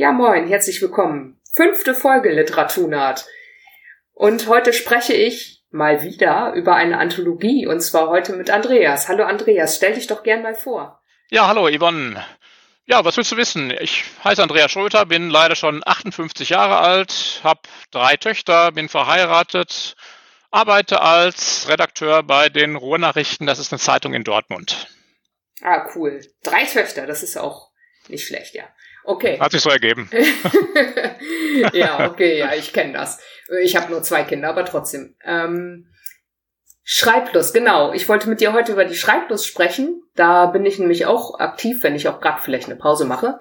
Ja, moin, herzlich willkommen. Fünfte Folge Literaturnat. Und heute spreche ich mal wieder über eine Anthologie und zwar heute mit Andreas. Hallo Andreas, stell dich doch gern mal vor. Ja, hallo Yvonne. Ja, was willst du wissen? Ich heiße Andreas Schröter, bin leider schon 58 Jahre alt, habe drei Töchter, bin verheiratet, arbeite als Redakteur bei den Ruhrnachrichten. Das ist eine Zeitung in Dortmund. Ah, cool. Drei Töchter, das ist auch nicht schlecht, ja. Okay. Hat sich so ergeben. ja, okay, ja, ich kenne das. Ich habe nur zwei Kinder, aber trotzdem. Ähm, Schreiblust, genau. Ich wollte mit dir heute über die Schreiblust sprechen. Da bin ich nämlich auch aktiv, wenn ich auch gerade vielleicht eine Pause mache.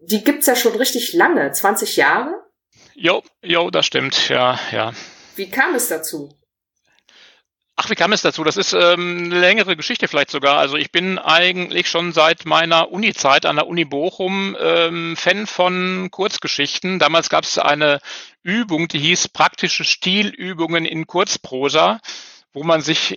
Die gibt's ja schon richtig lange, 20 Jahre. Jo, jo, das stimmt, ja, ja. Wie kam es dazu? Ach, wie kam es dazu? Das ist ähm, eine längere Geschichte vielleicht sogar. Also ich bin eigentlich schon seit meiner Uni-Zeit an der Uni Bochum ähm, Fan von Kurzgeschichten. Damals gab es eine Übung, die hieß praktische Stilübungen in Kurzprosa, wo man sich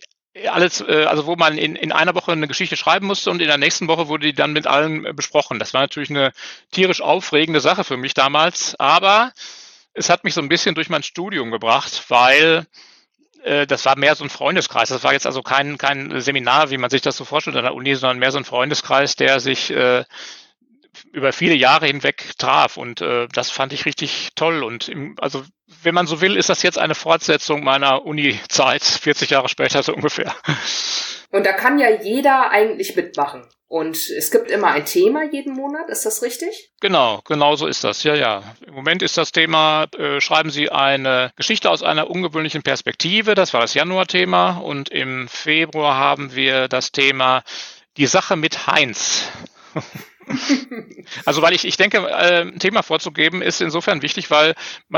alles, äh, also wo man in, in einer Woche eine Geschichte schreiben musste und in der nächsten Woche wurde die dann mit allen äh, besprochen. Das war natürlich eine tierisch aufregende Sache für mich damals, aber es hat mich so ein bisschen durch mein Studium gebracht, weil das war mehr so ein Freundeskreis. Das war jetzt also kein, kein Seminar, wie man sich das so vorstellt an der Uni, sondern mehr so ein Freundeskreis, der sich äh, über viele Jahre hinweg traf. Und äh, das fand ich richtig toll. Und im, also, wenn man so will, ist das jetzt eine Fortsetzung meiner Uni-Zeit, 40 Jahre später so ungefähr. Und da kann ja jeder eigentlich mitmachen. Und es gibt immer ein Thema jeden Monat, ist das richtig? Genau, genau so ist das. Ja, ja. Im Moment ist das Thema, äh, schreiben Sie eine Geschichte aus einer ungewöhnlichen Perspektive. Das war das Januar-Thema. Und im Februar haben wir das Thema Die Sache mit Heinz. also weil ich, ich denke, äh, ein Thema vorzugeben ist insofern wichtig, weil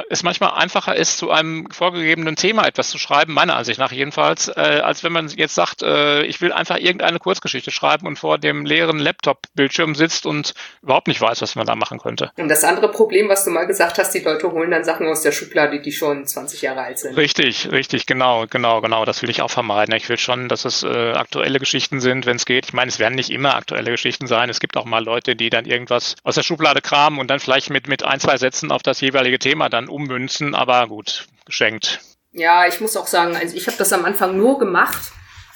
es manchmal einfacher ist, zu einem vorgegebenen Thema etwas zu schreiben, meiner Ansicht nach jedenfalls, äh, als wenn man jetzt sagt, äh, ich will einfach irgendeine Kurzgeschichte schreiben und vor dem leeren Laptop-Bildschirm sitzt und überhaupt nicht weiß, was man da machen könnte. Und das andere Problem, was du mal gesagt hast, die Leute holen dann Sachen aus der Schublade, die schon 20 Jahre alt sind. Richtig, richtig, genau, genau, genau. Das will ich auch vermeiden. Ich will schon, dass es aktuelle Geschichten sind, wenn es geht. Ich meine, es werden nicht immer aktuelle Geschichten sein. Es gibt auch mal Leute, Leute, die dann irgendwas aus der Schublade kramen und dann vielleicht mit, mit ein, zwei Sätzen auf das jeweilige Thema dann ummünzen, aber gut, geschenkt. Ja, ich muss auch sagen, also ich habe das am Anfang nur gemacht.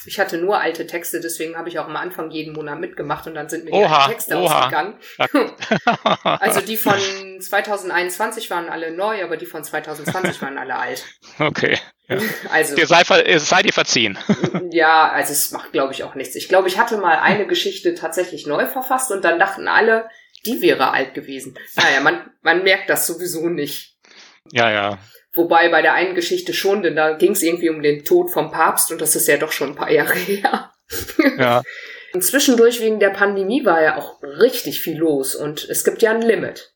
Ich hatte nur alte Texte, deswegen habe ich auch am Anfang jeden Monat mitgemacht und dann sind mir oha, die Texte oha. ausgegangen. also die von 2021 waren alle neu, aber die von 2020 waren alle alt. Okay. Ja. Also, dir sei, sei dir verziehen. Ja, also es macht, glaube ich, auch nichts. Ich glaube, ich hatte mal eine Geschichte tatsächlich neu verfasst und dann dachten alle, die wäre alt gewesen. Naja, man, man merkt das sowieso nicht. Ja, ja. Wobei bei der einen Geschichte schon, denn da ging es irgendwie um den Tod vom Papst und das ist ja doch schon ein paar Jahre her. Ja. Und zwischendurch wegen der Pandemie war ja auch richtig viel los und es gibt ja ein Limit.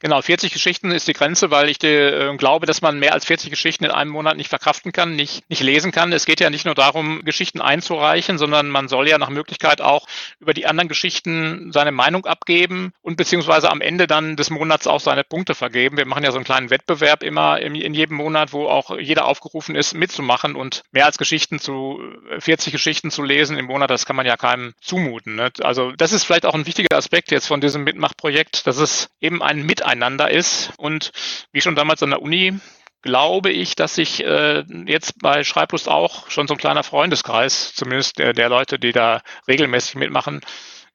Genau, 40 Geschichten ist die Grenze, weil ich äh, glaube, dass man mehr als 40 Geschichten in einem Monat nicht verkraften kann, nicht, nicht lesen kann. Es geht ja nicht nur darum, Geschichten einzureichen, sondern man soll ja nach Möglichkeit auch über die anderen Geschichten seine Meinung abgeben und beziehungsweise am Ende dann des Monats auch seine Punkte vergeben. Wir machen ja so einen kleinen Wettbewerb immer in, in jedem Monat, wo auch jeder aufgerufen ist, mitzumachen und mehr als Geschichten zu 40 Geschichten zu lesen im Monat, das kann man ja keinem zumuten. Ne? Also das ist vielleicht auch ein wichtiger Aspekt jetzt von diesem Mitmachprojekt, dass es eben ein Mit miteinander ist. Und wie schon damals an der Uni, glaube ich, dass sich äh, jetzt bei Schreiblust auch schon so ein kleiner Freundeskreis, zumindest der, der Leute, die da regelmäßig mitmachen,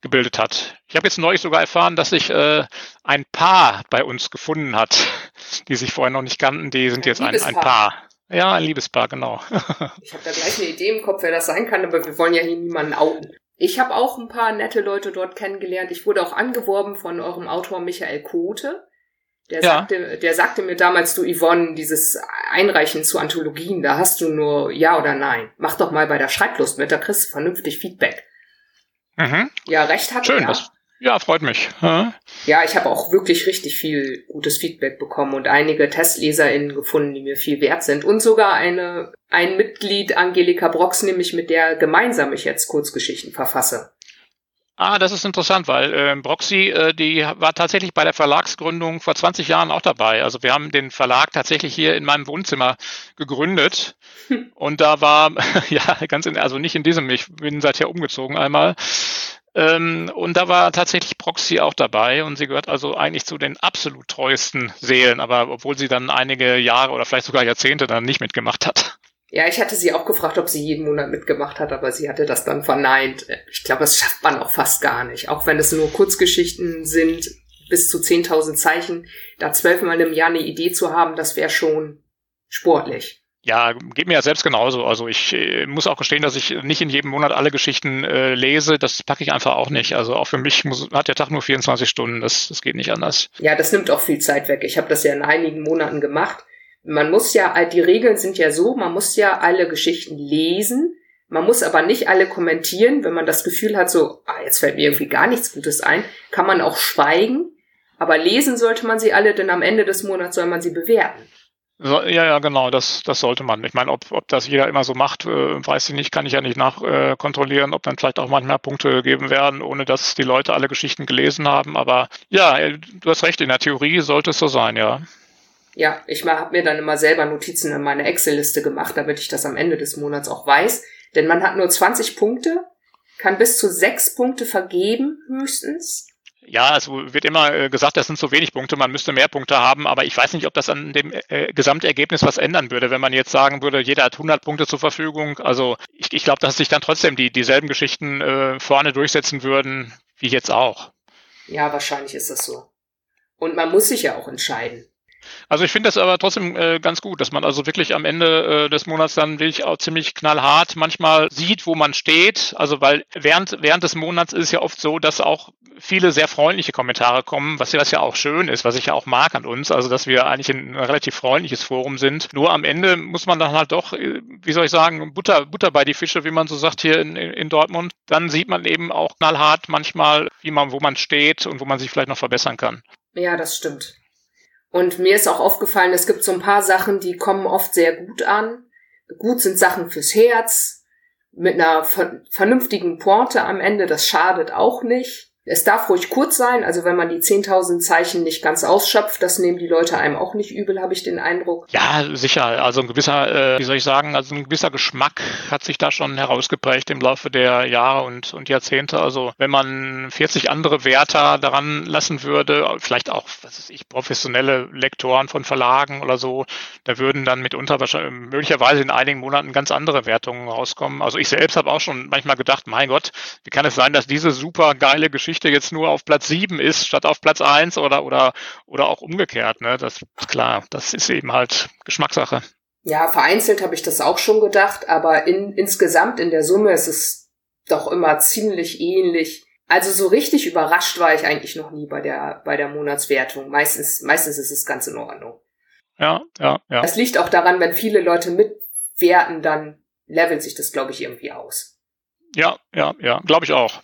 gebildet hat. Ich habe jetzt neulich sogar erfahren, dass sich äh, ein Paar bei uns gefunden hat, die sich vorher noch nicht kannten. Die sind ein jetzt ein, ein Paar. Ja, ein Liebespaar, genau. ich habe da gleich eine Idee im Kopf, wer das sein kann, aber wir wollen ja hier niemanden outen. Ich habe auch ein paar nette Leute dort kennengelernt. Ich wurde auch angeworben von eurem Autor Michael Kote. Der, ja. sagte, der sagte mir damals, du Yvonne, dieses Einreichen zu Anthologien, da hast du nur Ja oder Nein. Mach doch mal bei der Schreiblust mit, da kriegst du vernünftig Feedback. Mhm. Ja, recht hat Schön, er. Das, ja, freut mich. Ja, ja ich habe auch wirklich richtig viel gutes Feedback bekommen und einige TestleserInnen gefunden, die mir viel wert sind. Und sogar eine, ein Mitglied, Angelika Brox, nämlich mit der gemeinsam ich jetzt Kurzgeschichten verfasse. Ah, das ist interessant, weil äh, Broxy, äh, die war tatsächlich bei der Verlagsgründung vor 20 Jahren auch dabei. Also wir haben den Verlag tatsächlich hier in meinem Wohnzimmer gegründet. Und da war, ja, ganz in, also nicht in diesem, ich bin seither umgezogen einmal. Ähm, und da war tatsächlich Proxy auch dabei und sie gehört also eigentlich zu den absolut treuesten Seelen, aber obwohl sie dann einige Jahre oder vielleicht sogar Jahrzehnte dann nicht mitgemacht hat. Ja, ich hatte sie auch gefragt, ob sie jeden Monat mitgemacht hat, aber sie hatte das dann verneint. Ich glaube, das schafft man auch fast gar nicht. Auch wenn es nur Kurzgeschichten sind, bis zu 10.000 Zeichen, da zwölfmal im Jahr eine Idee zu haben, das wäre schon sportlich. Ja, geht mir ja selbst genauso. Also ich äh, muss auch gestehen, dass ich nicht in jedem Monat alle Geschichten äh, lese. Das packe ich einfach auch nicht. Also auch für mich muss, hat der Tag nur 24 Stunden. Das, das geht nicht anders. Ja, das nimmt auch viel Zeit weg. Ich habe das ja in einigen Monaten gemacht. Man muss ja, die Regeln sind ja so, man muss ja alle Geschichten lesen. Man muss aber nicht alle kommentieren. Wenn man das Gefühl hat, so, ah, jetzt fällt mir irgendwie gar nichts Gutes ein, kann man auch schweigen. Aber lesen sollte man sie alle, denn am Ende des Monats soll man sie bewerten. So, ja, ja, genau, das, das sollte man. Ich meine, ob, ob das jeder immer so macht, äh, weiß ich nicht, kann ich ja nicht nachkontrollieren, äh, ob dann vielleicht auch manchmal Punkte gegeben werden, ohne dass die Leute alle Geschichten gelesen haben. Aber ja, äh, du hast recht, in der Theorie sollte es so sein, ja. Ja, ich habe mir dann immer selber Notizen in meine Excel-Liste gemacht, damit ich das am Ende des Monats auch weiß. Denn man hat nur 20 Punkte, kann bis zu sechs Punkte vergeben, höchstens. Ja, es wird immer äh, gesagt, das sind so wenig Punkte, man müsste mehr Punkte haben, aber ich weiß nicht, ob das an dem äh, Gesamtergebnis was ändern würde, wenn man jetzt sagen würde, jeder hat 100 Punkte zur Verfügung. Also ich, ich glaube, dass sich dann trotzdem die dieselben Geschichten äh, vorne durchsetzen würden, wie jetzt auch. Ja, wahrscheinlich ist das so. Und man muss sich ja auch entscheiden. Also ich finde das aber trotzdem äh, ganz gut, dass man also wirklich am Ende äh, des Monats dann wirklich auch ziemlich knallhart manchmal sieht, wo man steht. Also weil während, während des Monats ist es ja oft so, dass auch viele sehr freundliche Kommentare kommen, was ja, was ja auch schön ist, was ich ja auch mag an uns, also dass wir eigentlich ein relativ freundliches Forum sind. Nur am Ende muss man dann halt doch, äh, wie soll ich sagen, Butter, Butter bei die Fische, wie man so sagt hier in, in Dortmund. Dann sieht man eben auch knallhart manchmal, wie man, wo man steht und wo man sich vielleicht noch verbessern kann. Ja, das stimmt. Und mir ist auch aufgefallen, es gibt so ein paar Sachen, die kommen oft sehr gut an. Gut sind Sachen fürs Herz, mit einer vernünftigen Porte am Ende, das schadet auch nicht. Es darf ruhig kurz sein, also wenn man die 10.000 Zeichen nicht ganz ausschöpft, das nehmen die Leute einem auch nicht übel, habe ich den Eindruck. Ja, sicher. Also ein gewisser, äh, wie soll ich sagen, also ein gewisser Geschmack hat sich da schon herausgeprägt im Laufe der Jahre und, und Jahrzehnte. Also wenn man 40 andere Wärter daran lassen würde, vielleicht auch, was weiß ich, professionelle Lektoren von Verlagen oder so, da würden dann mitunter wahrscheinlich möglicherweise in einigen Monaten ganz andere Wertungen rauskommen. Also ich selbst habe auch schon manchmal gedacht, mein Gott, wie kann es sein, dass diese super geile Geschichte Geschichte jetzt nur auf Platz 7 ist, statt auf Platz 1 oder, oder, oder auch umgekehrt. Ne? Das ist klar, das ist eben halt Geschmackssache. Ja, vereinzelt habe ich das auch schon gedacht, aber in, insgesamt in der Summe ist es doch immer ziemlich ähnlich. Also so richtig überrascht war ich eigentlich noch nie bei der, bei der Monatswertung. Meistens, meistens ist es ganz in Ordnung. Ja, ja, ja. Das liegt auch daran, wenn viele Leute mitwerten, dann levelt sich das, glaube ich, irgendwie aus. Ja, ja, ja, glaube ich auch.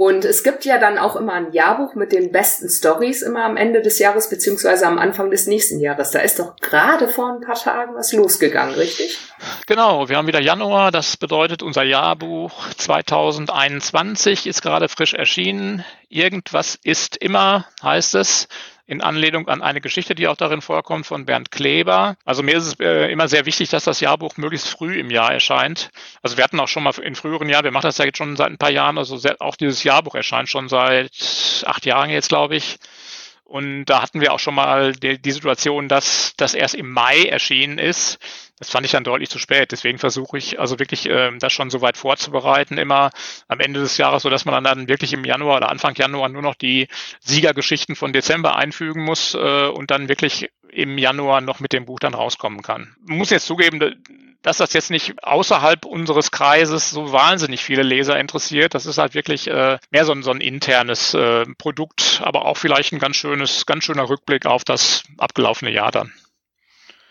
Und es gibt ja dann auch immer ein Jahrbuch mit den besten Stories immer am Ende des Jahres beziehungsweise am Anfang des nächsten Jahres. Da ist doch gerade vor ein paar Tagen was losgegangen, richtig? Genau, wir haben wieder Januar. Das bedeutet, unser Jahrbuch 2021 ist gerade frisch erschienen. Irgendwas ist immer, heißt es in Anlehnung an eine Geschichte, die auch darin vorkommt, von Bernd Kleber. Also mir ist es äh, immer sehr wichtig, dass das Jahrbuch möglichst früh im Jahr erscheint. Also wir hatten auch schon mal in früheren Jahren, wir machen das ja jetzt schon seit ein paar Jahren, also sehr, auch dieses Jahrbuch erscheint schon seit acht Jahren jetzt, glaube ich. Und da hatten wir auch schon mal die, die Situation, dass das erst im Mai erschienen ist. Das fand ich dann deutlich zu spät. Deswegen versuche ich also wirklich, äh, das schon so weit vorzubereiten, immer am Ende des Jahres, so dass man dann wirklich im Januar oder Anfang Januar nur noch die Siegergeschichten von Dezember einfügen muss äh, und dann wirklich im Januar noch mit dem Buch dann rauskommen kann. Man muss jetzt zugeben, dass das jetzt nicht außerhalb unseres Kreises so wahnsinnig viele Leser interessiert. Das ist halt wirklich äh, mehr so ein, so ein internes äh, Produkt, aber auch vielleicht ein ganz schönes, ganz schöner Rückblick auf das abgelaufene Jahr dann.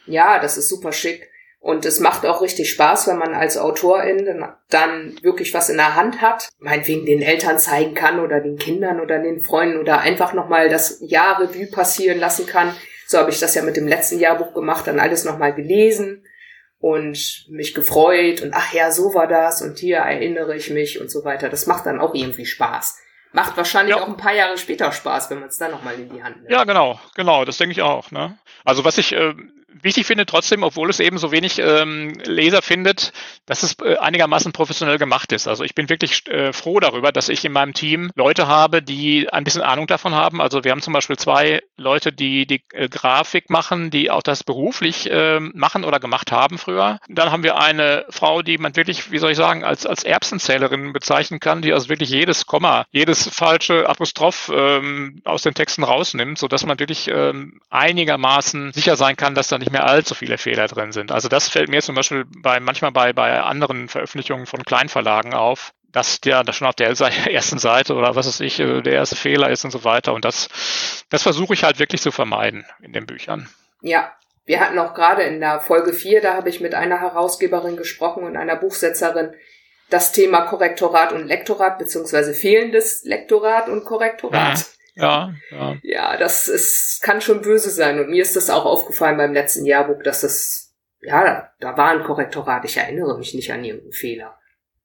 Ja, das ist super schick. Und es macht auch richtig Spaß, wenn man als Autorin dann wirklich was in der Hand hat, meinetwegen den Eltern zeigen kann oder den Kindern oder den Freunden oder einfach nochmal das Jahr Revue passieren lassen kann. So habe ich das ja mit dem letzten Jahrbuch gemacht, dann alles nochmal gelesen und mich gefreut und ach ja, so war das und hier erinnere ich mich und so weiter. Das macht dann auch irgendwie Spaß. Macht wahrscheinlich ja. auch ein paar Jahre später Spaß, wenn man es dann nochmal in die Hand nimmt. Ja, genau, genau, das denke ich auch. Ne? Also was ich, äh, wichtig finde trotzdem, obwohl es eben so wenig ähm, Leser findet, dass es äh, einigermaßen professionell gemacht ist. Also ich bin wirklich äh, froh darüber, dass ich in meinem Team Leute habe, die ein bisschen Ahnung davon haben. Also wir haben zum Beispiel zwei Leute, die die äh, Grafik machen, die auch das beruflich äh, machen oder gemacht haben früher. Dann haben wir eine Frau, die man wirklich, wie soll ich sagen, als, als Erbsenzählerin bezeichnen kann, die also wirklich jedes Komma, jedes falsche Apostroph ähm, aus den Texten rausnimmt, sodass man wirklich ähm, einigermaßen sicher sein kann, dass da nicht mehr allzu viele Fehler drin sind. Also das fällt mir zum Beispiel bei manchmal bei, bei anderen Veröffentlichungen von Kleinverlagen auf, dass der da schon auf der ersten Seite oder was weiß ich, äh, der erste Fehler ist und so weiter. Und das, das versuche ich halt wirklich zu vermeiden in den Büchern. Ja, wir hatten auch gerade in der Folge 4, da habe ich mit einer Herausgeberin gesprochen und einer Buchsetzerin, das Thema Korrektorat und Lektorat, beziehungsweise fehlendes Lektorat und Korrektorat. Ja, ja. Ja, das ist, kann schon böse sein. Und mir ist das auch aufgefallen beim letzten Jahrbuch, dass das, ja, da war ein Korrektorat. Ich erinnere mich nicht an irgendeinen Fehler.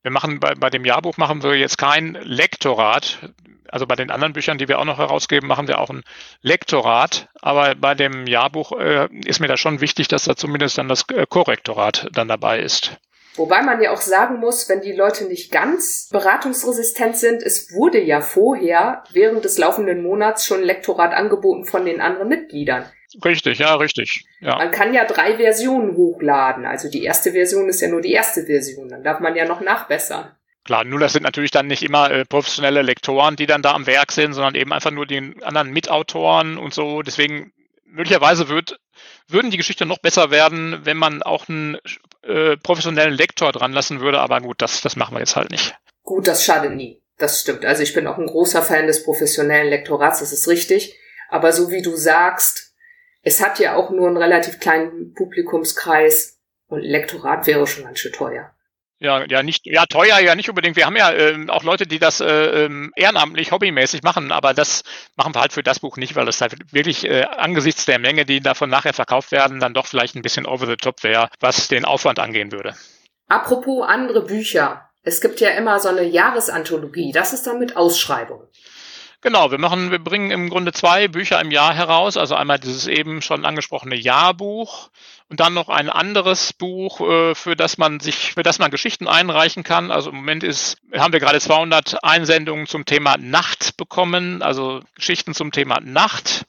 Wir machen bei, bei dem Jahrbuch machen wir jetzt kein Lektorat. Also bei den anderen Büchern, die wir auch noch herausgeben, machen wir auch ein Lektorat. Aber bei dem Jahrbuch äh, ist mir da schon wichtig, dass da zumindest dann das äh, Korrektorat dann dabei ist. Wobei man ja auch sagen muss, wenn die Leute nicht ganz beratungsresistent sind, es wurde ja vorher während des laufenden Monats schon Lektorat angeboten von den anderen Mitgliedern. Richtig, ja, richtig. Ja. Man kann ja drei Versionen hochladen. Also die erste Version ist ja nur die erste Version. Dann darf man ja noch nachbessern. Klar, nur das sind natürlich dann nicht immer äh, professionelle Lektoren, die dann da am Werk sind, sondern eben einfach nur die anderen Mitautoren und so. Deswegen möglicherweise wird, würden die Geschichte noch besser werden, wenn man auch einen äh, professionellen Lektor dran lassen würde. Aber gut, das, das machen wir jetzt halt nicht. Gut, das schadet nie. Das stimmt. Also ich bin auch ein großer Fan des professionellen Lektorats, das ist richtig. Aber so wie du sagst, es hat ja auch nur einen relativ kleinen Publikumskreis und Lektorat wäre schon ganz schön teuer. Ja, ja, nicht, ja, teuer ja nicht unbedingt. Wir haben ja äh, auch Leute, die das äh, ähm, ehrenamtlich, hobbymäßig machen, aber das machen wir halt für das Buch nicht, weil es halt wirklich äh, angesichts der Menge, die davon nachher verkauft werden, dann doch vielleicht ein bisschen over the top wäre, was den Aufwand angehen würde. Apropos andere Bücher. Es gibt ja immer so eine Jahresanthologie. Das ist dann mit Ausschreibung. Genau, wir machen, wir bringen im Grunde zwei Bücher im Jahr heraus. Also einmal dieses eben schon angesprochene Jahrbuch und dann noch ein anderes Buch, äh, für das man sich, für das man Geschichten einreichen kann. Also im Moment ist, haben wir gerade 200 Einsendungen zum Thema Nacht bekommen, also Geschichten zum Thema Nacht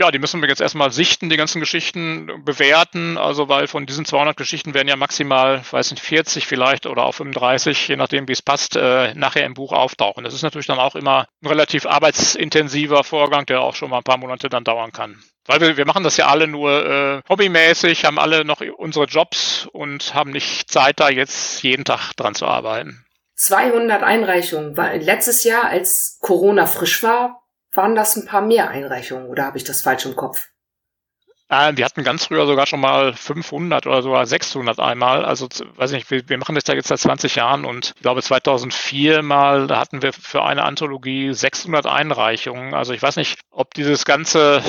ja, die müssen wir jetzt erstmal sichten, die ganzen Geschichten bewerten. Also, weil von diesen 200 Geschichten werden ja maximal, weiß nicht, 40 vielleicht oder auch 35, je nachdem, wie es passt, äh, nachher im Buch auftauchen. Das ist natürlich dann auch immer ein relativ arbeitsintensiver Vorgang, der auch schon mal ein paar Monate dann dauern kann. Weil wir, wir machen das ja alle nur äh, hobbymäßig, haben alle noch unsere Jobs und haben nicht Zeit, da jetzt jeden Tag dran zu arbeiten. 200 Einreichungen. Letztes Jahr, als Corona frisch war, waren das ein paar mehr Einreichungen oder habe ich das falsch im Kopf? Wir hatten ganz früher sogar schon mal 500 oder sogar 600 einmal. Also, weiß nicht, wir, wir machen das ja jetzt seit 20 Jahren und ich glaube 2004 mal, da hatten wir für eine Anthologie 600 Einreichungen. Also ich weiß nicht, ob dieses ganze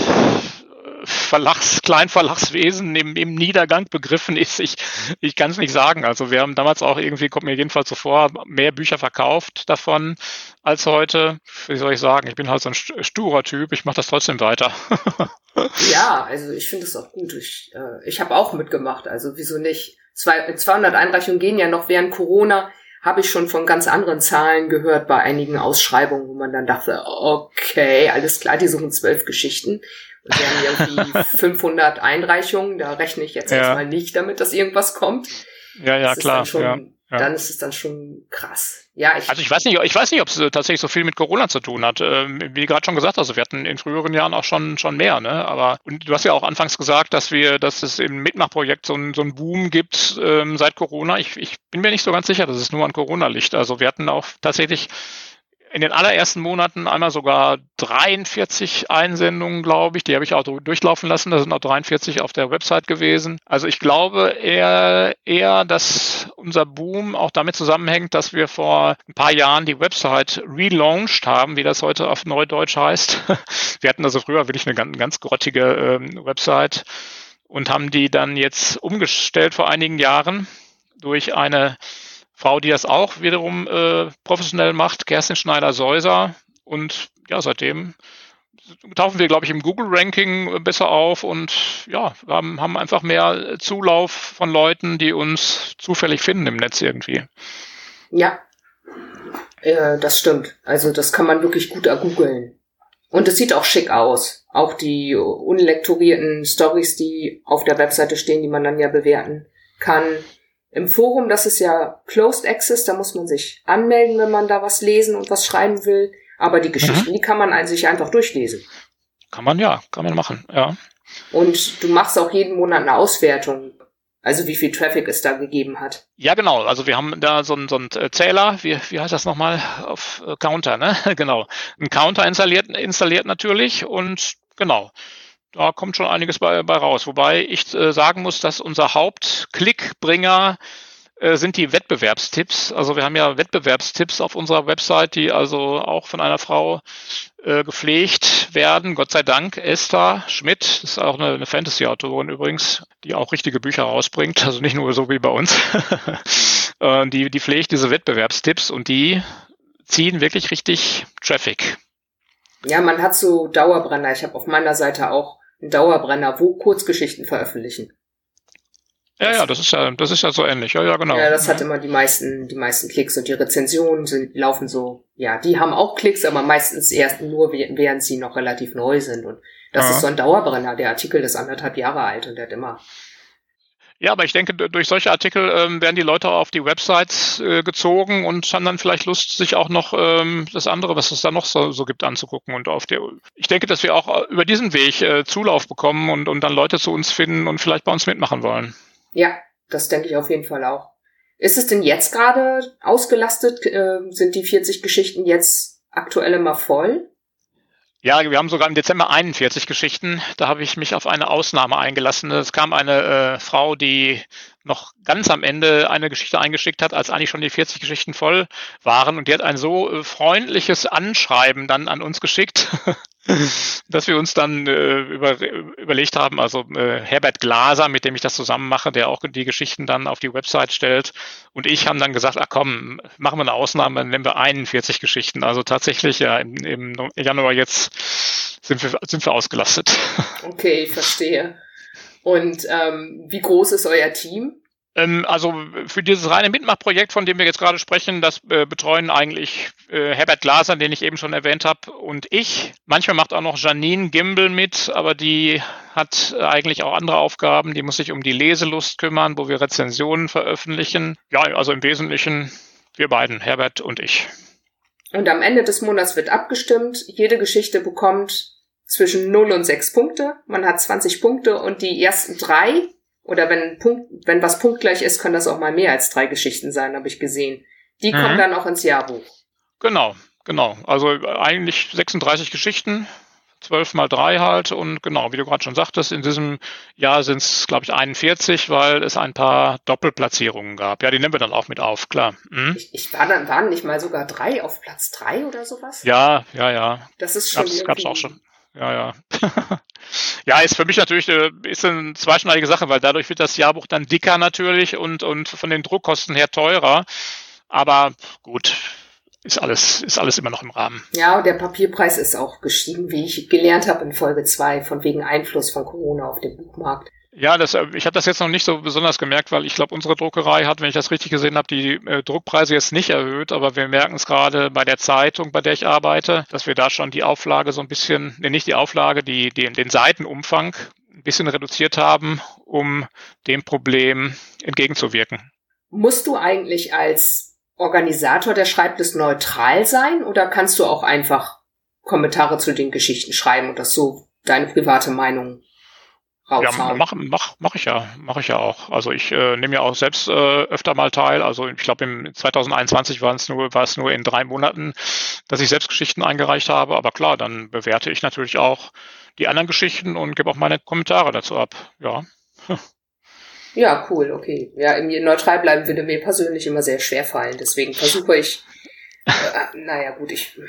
Verlags, Kleinverlagswesen im, im Niedergang begriffen ist. Ich, ich kann es nicht sagen. Also wir haben damals auch irgendwie, kommt mir jedenfalls so vor, mehr Bücher verkauft davon als heute. Wie soll ich sagen? Ich bin halt so ein sturer Typ. Ich mache das trotzdem weiter. ja, also ich finde es auch gut. Ich, äh, ich habe auch mitgemacht. Also wieso nicht? Zwei, 200 Einreichungen gehen ja noch während Corona habe ich schon von ganz anderen Zahlen gehört bei einigen Ausschreibungen, wo man dann dachte, okay, alles klar, die suchen zwölf Geschichten. Wir haben irgendwie 500 Einreichungen, da rechne ich jetzt ja. erstmal nicht damit, dass irgendwas kommt. Ja, ja, klar. Schon, ja, ja. Dann ist es dann schon krass. Ja, ich also ich weiß nicht, ich weiß nicht, ob es tatsächlich so viel mit Corona zu tun hat. Ähm, wie gerade schon gesagt, also wir hatten in früheren Jahren auch schon schon mehr, ne? Aber und du hast ja auch anfangs gesagt, dass wir, dass es im Mitmachprojekt so ein so ein Boom gibt ähm, seit Corona. Ich, ich bin mir nicht so ganz sicher, dass es nur an Corona liegt. Also wir hatten auch tatsächlich in den allerersten Monaten einmal sogar 43 Einsendungen, glaube ich. Die habe ich auch durchlaufen lassen. Da sind auch 43 auf der Website gewesen. Also ich glaube eher, eher, dass unser Boom auch damit zusammenhängt, dass wir vor ein paar Jahren die Website relaunched haben, wie das heute auf Neudeutsch heißt. Wir hatten also früher wirklich eine ganz, ganz grottige ähm, Website und haben die dann jetzt umgestellt vor einigen Jahren durch eine Frau, die das auch wiederum äh, professionell macht, Kerstin Schneider-Säuser. Und ja, seitdem tauchen wir, glaube ich, im Google-Ranking besser auf und ja, haben, haben einfach mehr Zulauf von Leuten, die uns zufällig finden im Netz irgendwie. Ja, äh, das stimmt. Also das kann man wirklich gut ergoogeln. Und es sieht auch schick aus. Auch die unlektorierten Stories, die auf der Webseite stehen, die man dann ja bewerten kann. Im Forum, das ist ja Closed Access, da muss man sich anmelden, wenn man da was lesen und was schreiben will. Aber die Geschichten, mhm. die kann man sich einfach durchlesen. Kann man ja, kann man machen, ja. Und du machst auch jeden Monat eine Auswertung. Also wie viel Traffic es da gegeben hat. Ja, genau. Also wir haben da so einen, so einen Zähler, wie, wie heißt das nochmal? Auf äh, Counter, ne? genau. Ein Counter installiert, installiert natürlich und genau. Da kommt schon einiges bei, bei raus. Wobei ich äh, sagen muss, dass unser Hauptklickbringer äh, sind die Wettbewerbstipps. Also wir haben ja Wettbewerbstipps auf unserer Website, die also auch von einer Frau äh, gepflegt werden. Gott sei Dank. Esther Schmidt, das ist auch eine, eine Fantasy-Autorin übrigens, die auch richtige Bücher rausbringt. Also nicht nur so wie bei uns. äh, die, die pflegt diese Wettbewerbstipps und die ziehen wirklich richtig Traffic. Ja, man hat so Dauerbrenner. Ich habe auf meiner Seite auch Dauerbrenner, wo Kurzgeschichten veröffentlichen. Ja, ja, das ist ja, das ist ja so ähnlich. Ja, ja, genau. Ja, das hat immer die meisten, die meisten Klicks und die Rezensionen sind, laufen so, ja, die haben auch Klicks, aber meistens erst nur, während sie noch relativ neu sind. Und das ja. ist so ein Dauerbrenner. Der Artikel ist anderthalb Jahre alt und der hat immer. Ja, aber ich denke, durch solche Artikel ähm, werden die Leute auf die Websites äh, gezogen und haben dann vielleicht Lust, sich auch noch ähm, das andere, was es da noch so, so gibt, anzugucken. Und auf der, ich denke, dass wir auch über diesen Weg äh, Zulauf bekommen und, und dann Leute zu uns finden und vielleicht bei uns mitmachen wollen. Ja, das denke ich auf jeden Fall auch. Ist es denn jetzt gerade ausgelastet? Äh, sind die 40 Geschichten jetzt aktuell immer voll? Ja, wir haben sogar im Dezember 41 Geschichten. Da habe ich mich auf eine Ausnahme eingelassen. Es kam eine äh, Frau, die noch ganz am Ende eine Geschichte eingeschickt hat, als eigentlich schon die 40 Geschichten voll waren. Und die hat ein so äh, freundliches Anschreiben dann an uns geschickt, dass wir uns dann äh, über, überlegt haben, also äh, Herbert Glaser, mit dem ich das zusammen mache, der auch die Geschichten dann auf die Website stellt, und ich haben dann gesagt, ach komm, machen wir eine Ausnahme, dann nehmen wir 41 Geschichten. Also tatsächlich, ja, im, im Januar jetzt sind wir, sind wir ausgelastet. Okay, ich verstehe. Und ähm, wie groß ist euer Team? Ähm, also für dieses reine Mitmachprojekt, von dem wir jetzt gerade sprechen, das äh, betreuen eigentlich äh, Herbert Glaser, den ich eben schon erwähnt habe, und ich. Manchmal macht auch noch Janine Gimbel mit, aber die hat eigentlich auch andere Aufgaben. Die muss sich um die Leselust kümmern, wo wir Rezensionen veröffentlichen. Ja, also im Wesentlichen wir beiden, Herbert und ich. Und am Ende des Monats wird abgestimmt. Jede Geschichte bekommt zwischen 0 und 6 Punkte. Man hat 20 Punkte und die ersten drei oder wenn, Punkt, wenn was punktgleich ist, können das auch mal mehr als drei Geschichten sein, habe ich gesehen. Die mhm. kommen dann auch ins Jahrbuch. Genau, genau. Also eigentlich 36 Geschichten, 12 mal 3 halt. Und genau, wie du gerade schon sagtest, in diesem Jahr sind es, glaube ich, 41, weil es ein paar Doppelplatzierungen gab. Ja, die nehmen wir dann auch mit auf, klar. Mhm. Ich, ich, war dann, waren nicht mal sogar drei auf Platz drei oder sowas? Ja, ja, ja. Das ist schon. Gab's, gab's auch schon. Ja, ja. ja, ist für mich natürlich ist eine zweischneidige Sache, weil dadurch wird das Jahrbuch dann dicker natürlich und, und von den Druckkosten her teurer. Aber gut, ist alles, ist alles immer noch im Rahmen. Ja, der Papierpreis ist auch gestiegen, wie ich gelernt habe in Folge 2, von wegen Einfluss von Corona auf den Buchmarkt. Ja, das, äh, ich habe das jetzt noch nicht so besonders gemerkt, weil ich glaube, unsere Druckerei hat, wenn ich das richtig gesehen habe, die äh, Druckpreise jetzt nicht erhöht, aber wir merken es gerade bei der Zeitung, bei der ich arbeite, dass wir da schon die Auflage so ein bisschen, nee, nicht die Auflage, die, die, den Seitenumfang ein bisschen reduziert haben, um dem Problem entgegenzuwirken. Musst du eigentlich als Organisator der Schreiblist neutral sein oder kannst du auch einfach Kommentare zu den Geschichten schreiben und das so deine private Meinung raushauen. Ja, mach, mach, mach ich ja, mache ich ja auch. Also ich äh, nehme ja auch selbst äh, öfter mal teil. Also ich glaube im 2021 war es nur, war es nur in drei Monaten, dass ich selbst Geschichten eingereicht habe. Aber klar, dann bewerte ich natürlich auch die anderen Geschichten und gebe auch meine Kommentare dazu ab. Ja. Ja, cool, okay. Ja, neutral bleiben würde mir persönlich immer sehr schwer fallen. Deswegen versuche ich äh, naja, gut, ich,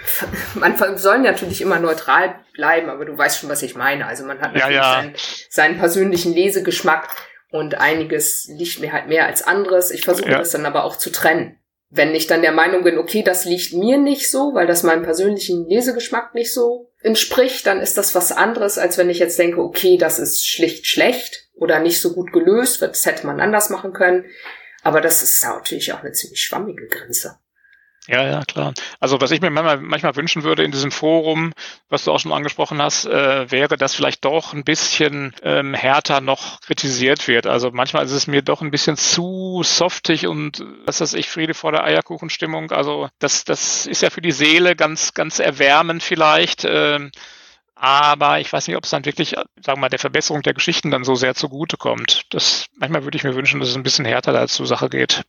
man soll natürlich immer neutral bleiben, aber du weißt schon, was ich meine. Also man hat natürlich ja, ja. Seinen, seinen, persönlichen Lesegeschmack und einiges liegt mir halt mehr als anderes. Ich versuche ja. das dann aber auch zu trennen. Wenn ich dann der Meinung bin, okay, das liegt mir nicht so, weil das meinem persönlichen Lesegeschmack nicht so entspricht, dann ist das was anderes, als wenn ich jetzt denke, okay, das ist schlicht schlecht oder nicht so gut gelöst, das hätte man anders machen können. Aber das ist natürlich auch eine ziemlich schwammige Grenze. Ja, ja, klar. Also was ich mir manchmal, manchmal wünschen würde in diesem Forum, was du auch schon angesprochen hast, äh, wäre, dass vielleicht doch ein bisschen ähm, härter noch kritisiert wird. Also manchmal ist es mir doch ein bisschen zu softig und was weiß ich, Friede vor der Eierkuchenstimmung. Also das, das ist ja für die Seele ganz, ganz erwärmend vielleicht. Ähm, aber ich weiß nicht, ob es dann wirklich, sagen wir mal, der Verbesserung der Geschichten dann so sehr zugutekommt. Das, manchmal würde ich mir wünschen, dass es ein bisschen härter da zur Sache geht.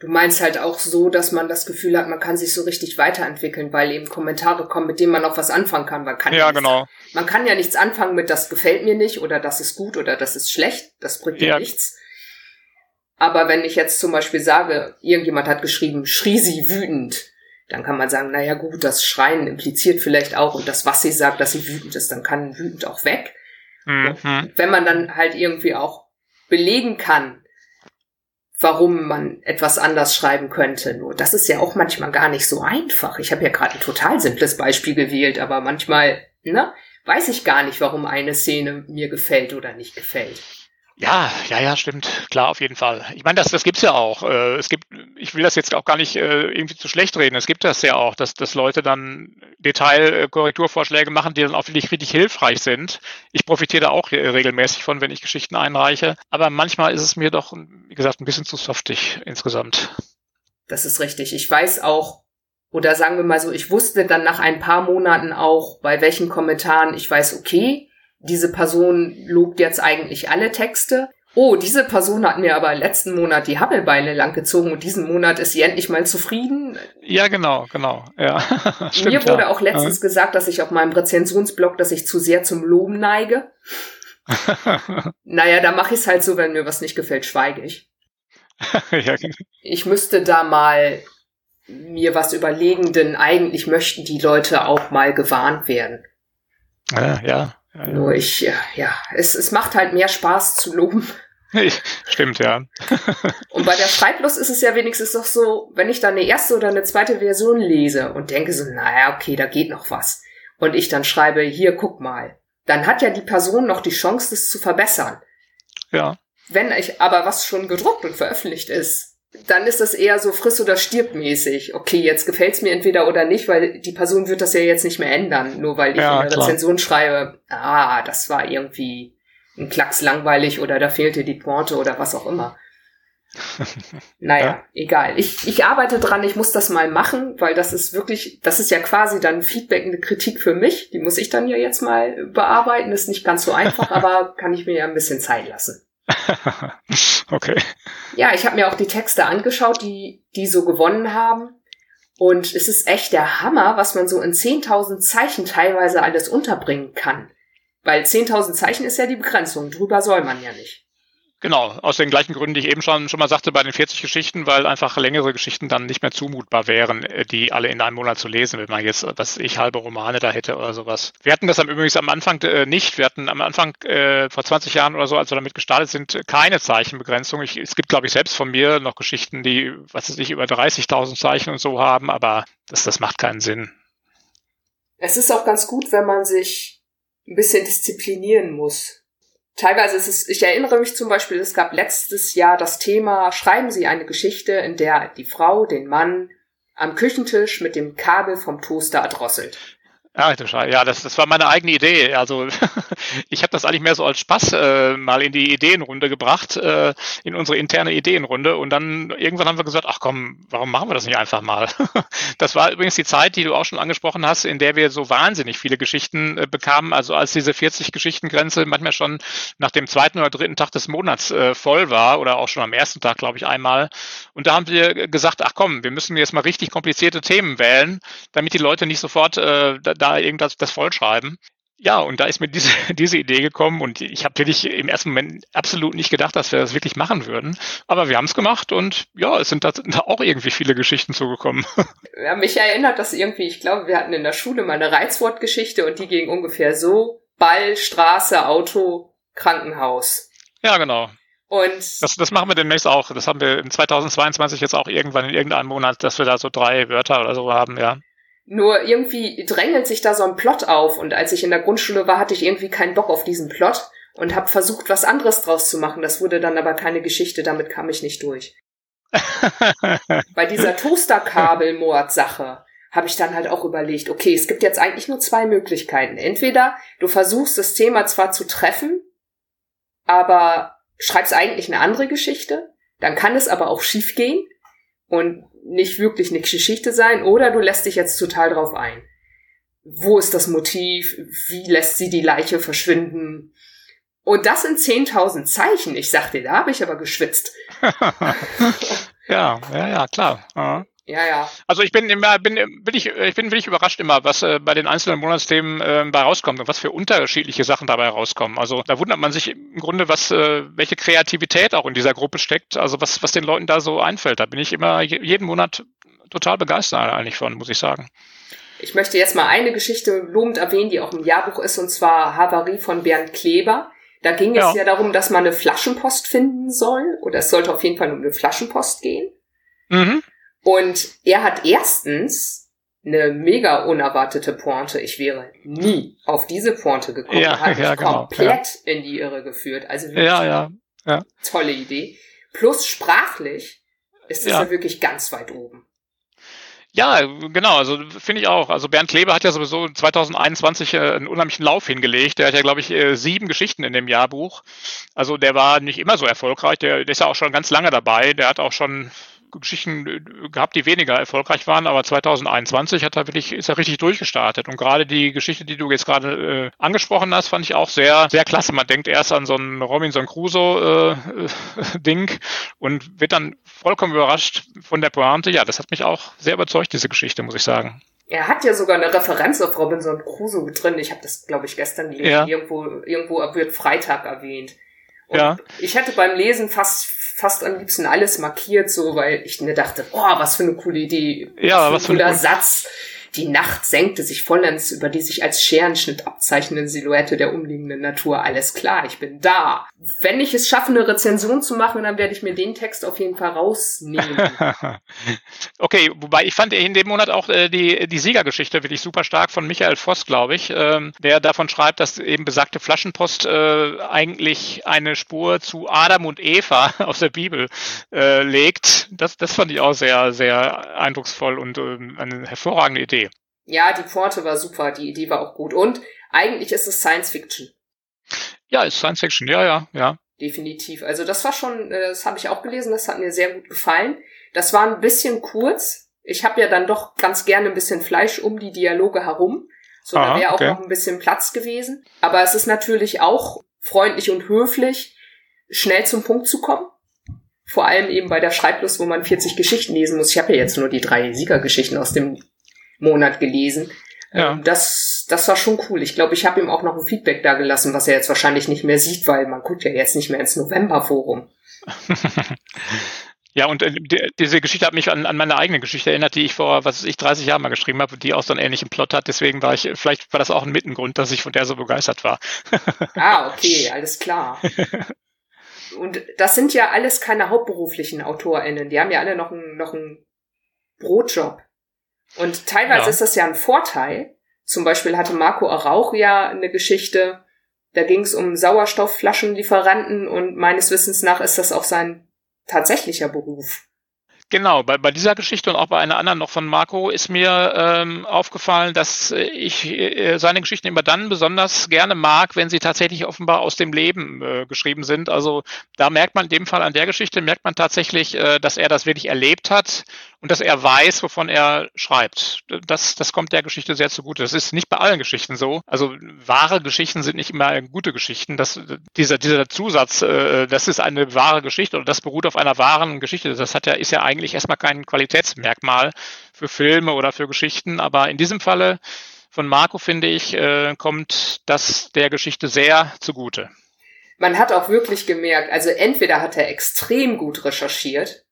Du meinst halt auch so, dass man das Gefühl hat, man kann sich so richtig weiterentwickeln, weil eben Kommentare kommen, mit denen man auch was anfangen kann. Man kann ja, genau. Man kann ja nichts anfangen mit, das gefällt mir nicht oder das ist gut oder das ist schlecht. Das bringt ja nichts. Aber wenn ich jetzt zum Beispiel sage, irgendjemand hat geschrieben, schrie sie wütend, dann kann man sagen, naja gut, das Schreien impliziert vielleicht auch und das, was sie sagt, dass sie wütend ist, dann kann wütend auch weg. Mhm. Wenn man dann halt irgendwie auch belegen kann, warum man etwas anders schreiben könnte. Nur das ist ja auch manchmal gar nicht so einfach. Ich habe ja gerade ein total simples Beispiel gewählt, aber manchmal, ne, weiß ich gar nicht, warum eine Szene mir gefällt oder nicht gefällt. Ja, ja, ja, stimmt. Klar, auf jeden Fall. Ich meine, das, das gibt's ja auch. Äh, es gibt, ich will das jetzt auch gar nicht äh, irgendwie zu schlecht reden. Es gibt das ja auch, dass, dass Leute dann Detailkorrekturvorschläge machen, die dann auch wirklich richtig hilfreich sind. Ich profitiere da auch regelmäßig von, wenn ich Geschichten einreiche. Aber manchmal ist es mir doch, wie gesagt, ein bisschen zu softig insgesamt. Das ist richtig. Ich weiß auch, oder sagen wir mal so, ich wusste dann nach ein paar Monaten auch, bei welchen Kommentaren ich weiß, okay, diese Person lobt jetzt eigentlich alle Texte. Oh, diese Person hat mir aber letzten Monat die Hammelbeine langgezogen und diesen Monat ist sie endlich mal zufrieden. Ja, genau, genau. Ja. Stimmt, mir wurde ja. auch letztens ja. gesagt, dass ich auf meinem Rezensionsblog, dass ich zu sehr zum Loben neige. naja, da mache ich es halt so, wenn mir was nicht gefällt, schweige ich. ja, genau. Ich müsste da mal mir was überlegen, denn eigentlich möchten die Leute auch mal gewarnt werden. Ja, ja. Ja, Nur ich, ja, es, es macht halt mehr Spaß zu loben. Stimmt, ja. und bei der Schreiblust ist es ja wenigstens doch so, wenn ich dann eine erste oder eine zweite Version lese und denke so, naja, okay, da geht noch was. Und ich dann schreibe, hier, guck mal. Dann hat ja die Person noch die Chance, das zu verbessern. Ja. Wenn ich aber was schon gedruckt und veröffentlicht ist, dann ist das eher so friss oder stirb mäßig. Okay, jetzt gefällt's mir entweder oder nicht, weil die Person wird das ja jetzt nicht mehr ändern, nur weil ich ja, in der Rezension schreibe, ah, das war irgendwie ein Klacks langweilig oder da fehlte die Pointe oder was auch immer. naja, ja. egal. Ich, ich arbeite dran, ich muss das mal machen, weil das ist wirklich, das ist ja quasi dann Feedback, eine Kritik für mich. Die muss ich dann ja jetzt mal bearbeiten. Ist nicht ganz so einfach, aber kann ich mir ja ein bisschen Zeit lassen. okay. Ja, ich habe mir auch die Texte angeschaut, die die so gewonnen haben. Und es ist echt der Hammer, was man so in 10.000 Zeichen teilweise alles unterbringen kann. Weil 10.000 Zeichen ist ja die Begrenzung. Drüber soll man ja nicht. Genau, aus den gleichen Gründen, die ich eben schon, schon mal sagte, bei den 40 Geschichten, weil einfach längere Geschichten dann nicht mehr zumutbar wären, äh, die alle in einem Monat zu lesen, wenn man jetzt, was ich, halbe Romane da hätte oder sowas. Wir hatten das am, übrigens am Anfang äh, nicht. Wir hatten am Anfang äh, vor 20 Jahren oder so, als wir damit gestartet sind, keine Zeichenbegrenzung. Ich, es gibt, glaube ich, selbst von mir noch Geschichten, die, was weiß ich, über 30.000 Zeichen und so haben, aber das, das macht keinen Sinn. Es ist auch ganz gut, wenn man sich ein bisschen disziplinieren muss teilweise ist es, ich erinnere mich zum Beispiel, es gab letztes Jahr das Thema, schreiben Sie eine Geschichte, in der die Frau den Mann am Küchentisch mit dem Kabel vom Toaster erdrosselt. Ach du ja, das, das war meine eigene Idee. Also ich habe das eigentlich mehr so als Spaß äh, mal in die Ideenrunde gebracht, äh, in unsere interne Ideenrunde. Und dann irgendwann haben wir gesagt, ach komm, warum machen wir das nicht einfach mal? das war übrigens die Zeit, die du auch schon angesprochen hast, in der wir so wahnsinnig viele Geschichten äh, bekamen. Also als diese 40 Geschichtengrenze manchmal schon nach dem zweiten oder dritten Tag des Monats äh, voll war oder auch schon am ersten Tag, glaube ich, einmal. Und da haben wir gesagt, ach komm, wir müssen jetzt mal richtig komplizierte Themen wählen, damit die Leute nicht sofort äh, da, da irgendwas das vollschreiben. Ja, und da ist mir diese, diese Idee gekommen und ich habe wirklich im ersten Moment absolut nicht gedacht, dass wir das wirklich machen würden. Aber wir haben es gemacht und ja, es sind da, auch irgendwie viele Geschichten zugekommen. Ja, mich erinnert das irgendwie, ich glaube, wir hatten in der Schule mal eine Reizwortgeschichte und die ging ungefähr so, Ball, Straße, Auto, Krankenhaus. Ja, genau. Und das, das machen wir demnächst auch. Das haben wir in 2022 jetzt auch irgendwann in irgendeinem Monat, dass wir da so drei Wörter oder so haben, ja. Nur irgendwie drängelt sich da so ein Plot auf und als ich in der Grundschule war, hatte ich irgendwie keinen Bock auf diesen Plot und habe versucht, was anderes draus zu machen. Das wurde dann aber keine Geschichte, damit kam ich nicht durch. Bei dieser Toasterkabel-Mord-Sache habe ich dann halt auch überlegt, okay, es gibt jetzt eigentlich nur zwei Möglichkeiten. Entweder du versuchst das Thema zwar zu treffen, aber schreibst eigentlich eine andere Geschichte, dann kann es aber auch schief gehen und nicht wirklich eine Geschichte sein, oder du lässt dich jetzt total drauf ein. Wo ist das Motiv? Wie lässt sie die Leiche verschwinden? Und das in 10.000 Zeichen. Ich sagte, da habe ich aber geschwitzt. ja, ja, ja, klar. Ja. Ja, ja. Also ich bin immer, bin, bin ich, ich bin wirklich überrascht immer, was äh, bei den einzelnen Monatsthemen äh, bei rauskommt und was für unterschiedliche Sachen dabei rauskommen. Also da wundert man sich im Grunde, was, äh, welche Kreativität auch in dieser Gruppe steckt, also was, was den Leuten da so einfällt. Da bin ich immer jeden Monat total begeistert eigentlich von, muss ich sagen. Ich möchte jetzt mal eine Geschichte lobend erwähnen, die auch im Jahrbuch ist, und zwar Havarie von Bernd Kleber. Da ging ja. es ja darum, dass man eine Flaschenpost finden soll, oder es sollte auf jeden Fall um eine Flaschenpost gehen. Mhm. Und er hat erstens eine mega unerwartete Pointe. Ich wäre nie auf diese Pointe gekommen. Ja, hat mich ja, genau, komplett ja. in die Irre geführt. Also wirklich ja, ja, ja. tolle Idee. Plus sprachlich ist es ja. ja wirklich ganz weit oben. Ja, genau, also finde ich auch. Also Bernd Kleber hat ja sowieso 2021 äh, einen unheimlichen Lauf hingelegt. Der hat ja, glaube ich, äh, sieben Geschichten in dem Jahrbuch. Also der war nicht immer so erfolgreich. Der, der ist ja auch schon ganz lange dabei. Der hat auch schon Geschichten äh, gehabt, die weniger erfolgreich waren, aber 2021 hat er wirklich, ist er richtig durchgestartet. Und gerade die Geschichte, die du jetzt gerade äh, angesprochen hast, fand ich auch sehr, sehr klasse. Man denkt erst an so ein Robinson Crusoe-Ding äh, und wird dann vollkommen überrascht von der Pointe. Ja, das hat mich auch sehr überzeugt, diese Geschichte, muss ich sagen. Er hat ja sogar eine Referenz auf Robinson Crusoe drin. Ich habe das, glaube ich, gestern. Ja. Irgendwo, irgendwo wird Freitag erwähnt. Und ja. ich hätte beim Lesen fast fast am liebsten alles markiert, so, weil ich mir dachte, boah, was für eine coole Idee. Ja, was für ein cooler Satz. Die Nacht senkte sich vollends über die sich als Scherenschnitt abzeichnende Silhouette der umliegenden Natur. Alles klar, ich bin da. Wenn ich es schaffe, eine Rezension zu machen, dann werde ich mir den Text auf jeden Fall rausnehmen. okay, wobei ich fand in dem Monat auch äh, die, die Siegergeschichte wirklich super stark von Michael Voss, glaube ich, ähm, der davon schreibt, dass eben besagte Flaschenpost äh, eigentlich eine Spur zu Adam und Eva aus der Bibel äh, legt. Das, das fand ich auch sehr, sehr eindrucksvoll und äh, eine hervorragende Idee. Ja, die Pforte war super, die Idee war auch gut. Und eigentlich ist es Science Fiction. Ja, ist Science Fiction, ja, ja, ja. Definitiv. Also das war schon, äh, das habe ich auch gelesen, das hat mir sehr gut gefallen. Das war ein bisschen kurz. Ich habe ja dann doch ganz gerne ein bisschen Fleisch um die Dialoge herum. So, Aha, da wäre auch okay. noch ein bisschen Platz gewesen. Aber es ist natürlich auch freundlich und höflich, schnell zum Punkt zu kommen. Vor allem eben bei der Schreiblust, wo man 40 Geschichten lesen muss. Ich habe ja jetzt nur die drei Siegergeschichten aus dem Monat gelesen. Ja. Ähm, das, das war schon cool. Ich glaube, ich habe ihm auch noch ein Feedback da gelassen, was er jetzt wahrscheinlich nicht mehr sieht, weil man guckt ja jetzt nicht mehr ins November-Forum. Ja, und äh, die, diese Geschichte hat mich an, an meine eigene Geschichte erinnert, die ich vor, was ich, 30 Jahren mal geschrieben habe, die auch so einen ähnlichen Plot hat. Deswegen war ich, vielleicht war das auch ein Mittengrund, dass ich von der so begeistert war. ah, okay, alles klar. Und das sind ja alles keine hauptberuflichen AutorInnen. Die haben ja alle noch einen, noch einen Brotjob. Und teilweise ja. ist das ja ein Vorteil. Zum Beispiel hatte Marco Arauch ja eine Geschichte, da ging es um Sauerstoffflaschenlieferanten und meines Wissens nach ist das auch sein tatsächlicher Beruf. Genau, bei, bei dieser Geschichte und auch bei einer anderen noch von Marco ist mir ähm, aufgefallen, dass ich äh, seine Geschichten immer dann besonders gerne mag, wenn sie tatsächlich offenbar aus dem Leben äh, geschrieben sind. Also da merkt man in dem Fall an der Geschichte, merkt man tatsächlich, äh, dass er das wirklich erlebt hat und dass er weiß, wovon er schreibt. Das, das kommt der Geschichte sehr zugute. Das ist nicht bei allen Geschichten so. Also wahre Geschichten sind nicht immer gute Geschichten. Das, dieser, dieser Zusatz, äh, das ist eine wahre Geschichte oder das beruht auf einer wahren Geschichte, das hat ja, ist ja eigentlich erstmal kein Qualitätsmerkmal für Filme oder für Geschichten. Aber in diesem Falle von Marco, finde ich, äh, kommt das der Geschichte sehr zugute. Man hat auch wirklich gemerkt, also entweder hat er extrem gut recherchiert,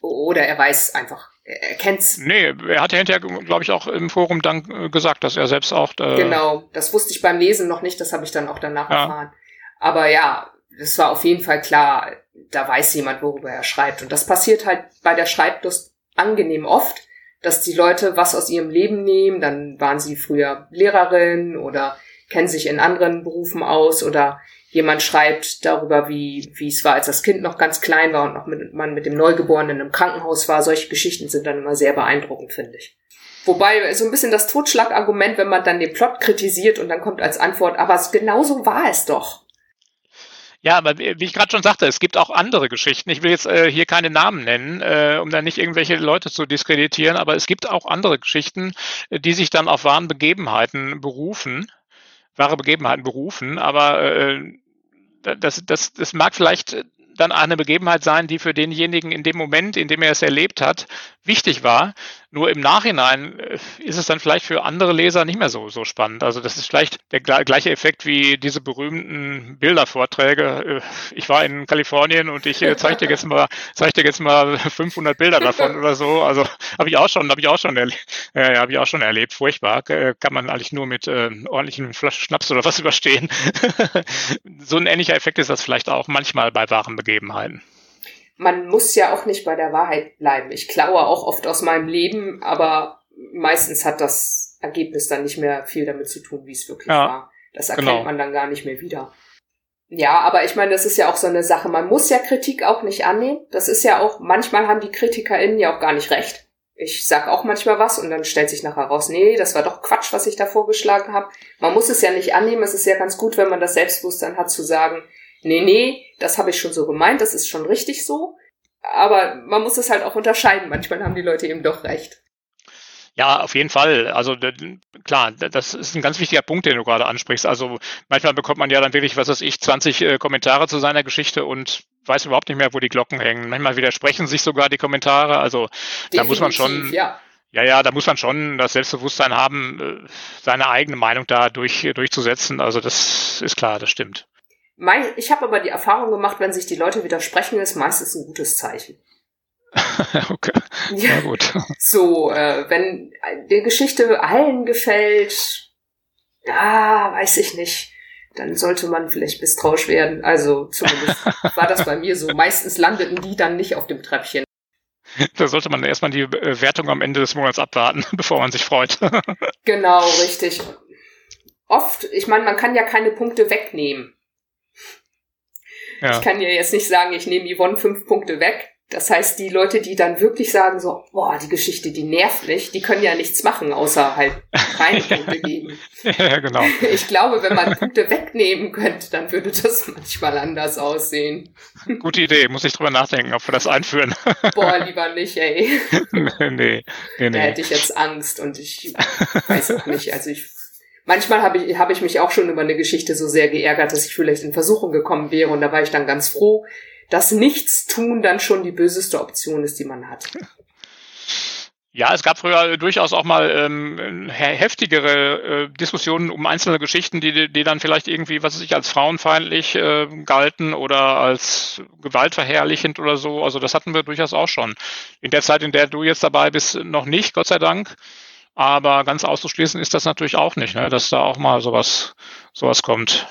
oder er weiß einfach, er kennt's. Nee, er hat ja hinterher, glaube ich, auch im Forum dann äh, gesagt, dass er selbst auch. Äh genau, das wusste ich beim Lesen noch nicht, das habe ich dann auch danach ja. erfahren. Aber ja, das war auf jeden Fall klar, da weiß jemand, worüber er schreibt. Und das passiert halt bei der Schreiblust angenehm oft, dass die Leute was aus ihrem Leben nehmen, dann waren sie früher Lehrerin oder kennen sich in anderen Berufen aus oder jemand schreibt darüber, wie, wie es war, als das Kind noch ganz klein war und noch mit, man mit dem Neugeborenen im Krankenhaus war. Solche Geschichten sind dann immer sehr beeindruckend, finde ich. Wobei so ein bisschen das Totschlagargument, wenn man dann den Plot kritisiert und dann kommt als Antwort, aber genauso war es doch. Ja, aber wie ich gerade schon sagte, es gibt auch andere Geschichten. Ich will jetzt äh, hier keine Namen nennen, äh, um da nicht irgendwelche Leute zu diskreditieren, aber es gibt auch andere Geschichten, äh, die sich dann auf wahren Begebenheiten berufen, wahre Begebenheiten berufen, aber äh, das, das, das mag vielleicht dann eine Begebenheit sein, die für denjenigen in dem Moment, in dem er es erlebt hat, wichtig war. Nur im Nachhinein äh, ist es dann vielleicht für andere Leser nicht mehr so, so spannend. Also das ist vielleicht der gleiche Effekt wie diese berühmten Bildervorträge. Äh, ich war in Kalifornien und ich äh, zeige dir jetzt mal, zeige dir jetzt mal 500 Bilder davon oder so. Also habe ich auch schon, habe ich auch schon, erlebt, äh, habe ich auch schon erlebt. Furchtbar. Kann man eigentlich nur mit äh, ordentlichen Flaschen Schnaps oder was überstehen. so ein ähnlicher Effekt ist das vielleicht auch manchmal bei wahren Begebenheiten man muss ja auch nicht bei der Wahrheit bleiben. Ich klaue auch oft aus meinem Leben, aber meistens hat das Ergebnis dann nicht mehr viel damit zu tun, wie es wirklich ja, war. Das erkennt genau. man dann gar nicht mehr wieder. Ja, aber ich meine, das ist ja auch so eine Sache. Man muss ja Kritik auch nicht annehmen. Das ist ja auch, manchmal haben die KritikerInnen ja auch gar nicht recht. Ich sag auch manchmal was und dann stellt sich nachher raus, nee, das war doch Quatsch, was ich da vorgeschlagen habe. Man muss es ja nicht annehmen. Es ist ja ganz gut, wenn man das Selbstbewusstsein hat zu sagen, nee, nee, das habe ich schon so gemeint, das ist schon richtig so. Aber man muss es halt auch unterscheiden. Manchmal haben die Leute eben doch recht. Ja, auf jeden Fall. Also klar, das ist ein ganz wichtiger Punkt, den du gerade ansprichst. Also manchmal bekommt man ja dann wirklich, was weiß ich, 20 äh, Kommentare zu seiner Geschichte und weiß überhaupt nicht mehr, wo die Glocken hängen. Manchmal widersprechen sich sogar die Kommentare. Also Definitiv, da muss man schon, ja. ja, ja, da muss man schon das Selbstbewusstsein haben, äh, seine eigene Meinung da durch, durchzusetzen. Also das ist klar, das stimmt. Ich habe aber die Erfahrung gemacht, wenn sich die Leute widersprechen, ist meistens ein gutes Zeichen. okay. Ja, gut. So, äh, wenn die Geschichte allen gefällt, ja, weiß ich nicht, dann sollte man vielleicht misstrauisch werden. Also zumindest war das bei mir so. Meistens landeten die dann nicht auf dem Treppchen. Da sollte man erstmal die Wertung am Ende des Monats abwarten, bevor man sich freut. genau, richtig. Oft, ich meine, man kann ja keine Punkte wegnehmen. Ja. Ich kann dir jetzt nicht sagen, ich nehme Yvonne fünf Punkte weg. Das heißt, die Leute, die dann wirklich sagen so, boah, die Geschichte, die nervt mich, die können ja nichts machen, außer halt keine Punkte geben. ja, genau. Ich glaube, wenn man Punkte wegnehmen könnte, dann würde das manchmal anders aussehen. Gute Idee, muss ich drüber nachdenken, ob wir das einführen. boah, lieber nicht, ey. nee, nee, nee. Da hätte ich jetzt Angst und ich weiß auch nicht, also ich Manchmal habe ich, hab ich mich auch schon über eine Geschichte so sehr geärgert, dass ich vielleicht in Versuchung gekommen wäre und da war ich dann ganz froh, dass nichts tun dann schon die böseste Option ist, die man hat. Ja, es gab früher durchaus auch mal ähm, heftigere äh, Diskussionen um einzelne Geschichten, die, die dann vielleicht irgendwie, was weiß ich, als frauenfeindlich äh, galten oder als gewaltverherrlichend oder so. Also das hatten wir durchaus auch schon. In der Zeit, in der du jetzt dabei bist, noch nicht, Gott sei Dank. Aber ganz auszuschließen ist das natürlich auch nicht, ne? dass da auch mal sowas, sowas kommt.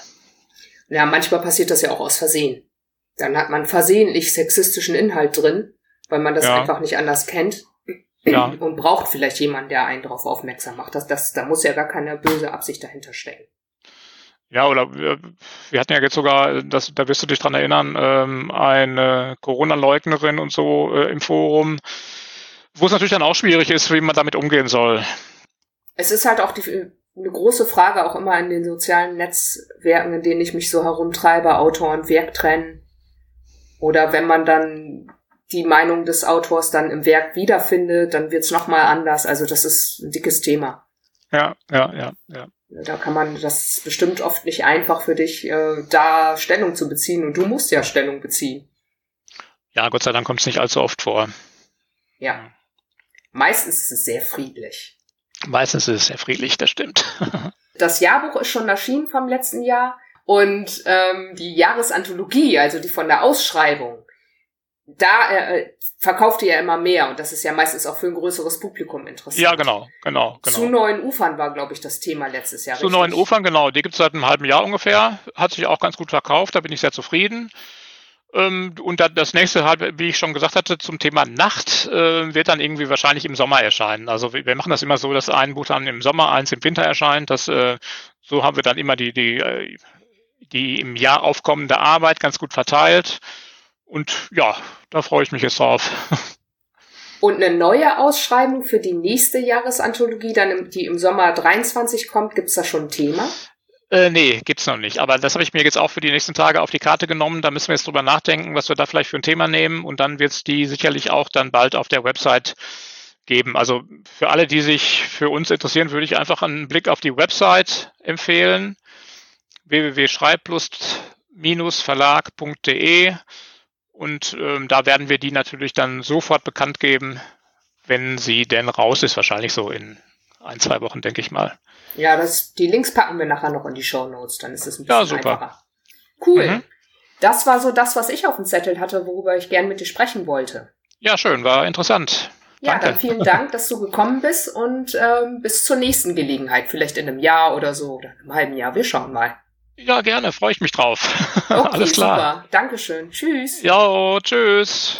Ja, manchmal passiert das ja auch aus Versehen. Dann hat man versehentlich sexistischen Inhalt drin, weil man das ja. einfach nicht anders kennt. Ja. Und braucht vielleicht jemanden, der einen darauf aufmerksam macht. Das, das, da muss ja gar keine böse Absicht dahinter stecken. Ja, oder wir, wir hatten ja jetzt sogar, das, da wirst du dich dran erinnern, ähm, eine Corona-Leugnerin und so äh, im Forum, wo es natürlich dann auch schwierig ist, wie man damit umgehen soll. Es ist halt auch die, eine große Frage auch immer in den sozialen Netzwerken, in denen ich mich so herumtreibe, Autor und Werk trennen. Oder wenn man dann die Meinung des Autors dann im Werk wiederfindet, dann wird's nochmal anders. Also das ist ein dickes Thema. Ja, ja, ja, ja. Da kann man, das ist bestimmt oft nicht einfach für dich, äh, da Stellung zu beziehen. Und du musst ja Stellung beziehen. Ja, Gott sei Dank kommt es nicht allzu oft vor. Ja. Meistens ist es sehr friedlich. Meistens ist es sehr friedlich, das stimmt. das Jahrbuch ist schon erschienen vom letzten Jahr und ähm, die Jahresanthologie, also die von der Ausschreibung, da äh, verkauft ihr ja immer mehr und das ist ja meistens auch für ein größeres Publikum interessant. Ja, genau, genau, genau. Zu neuen Ufern war, glaube ich, das Thema letztes Jahr. Zu richtig? neuen Ufern, genau. Die gibt es seit einem halben Jahr ungefähr. Hat sich auch ganz gut verkauft, da bin ich sehr zufrieden. Ähm, und das nächste, halt, wie ich schon gesagt hatte, zum Thema Nacht äh, wird dann irgendwie wahrscheinlich im Sommer erscheinen. Also wir machen das immer so, dass ein Buch dann im Sommer, eins im Winter erscheint. Das, äh, so haben wir dann immer die, die, äh, die im Jahr aufkommende Arbeit ganz gut verteilt. Und ja, da freue ich mich jetzt drauf. Und eine neue Ausschreibung für die nächste Jahresanthologie, dann die im Sommer 23 kommt, gibt's da schon ein Thema? Äh, nee, gibt's noch nicht. Aber das habe ich mir jetzt auch für die nächsten Tage auf die Karte genommen. Da müssen wir jetzt drüber nachdenken, was wir da vielleicht für ein Thema nehmen. Und dann wird's die sicherlich auch dann bald auf der Website geben. Also für alle, die sich für uns interessieren, würde ich einfach einen Blick auf die Website empfehlen. www.schreiblust-verlag.de und ähm, da werden wir die natürlich dann sofort bekannt geben, wenn sie denn raus ist, wahrscheinlich so in ein, zwei Wochen, denke ich mal. Ja, das, die Links packen wir nachher noch in die Show Notes, dann ist es ein bisschen ja, super. einfacher. Cool. Mhm. Das war so das, was ich auf dem Zettel hatte, worüber ich gern mit dir sprechen wollte. Ja, schön, war interessant. Ja, Danke. dann vielen Dank, dass du gekommen bist und ähm, bis zur nächsten Gelegenheit, vielleicht in einem Jahr oder so oder einem halben Jahr. Wir schauen mal. Ja, gerne, freue ich mich drauf. Okay, Alles klar. super. Dankeschön. Tschüss. Ja, tschüss.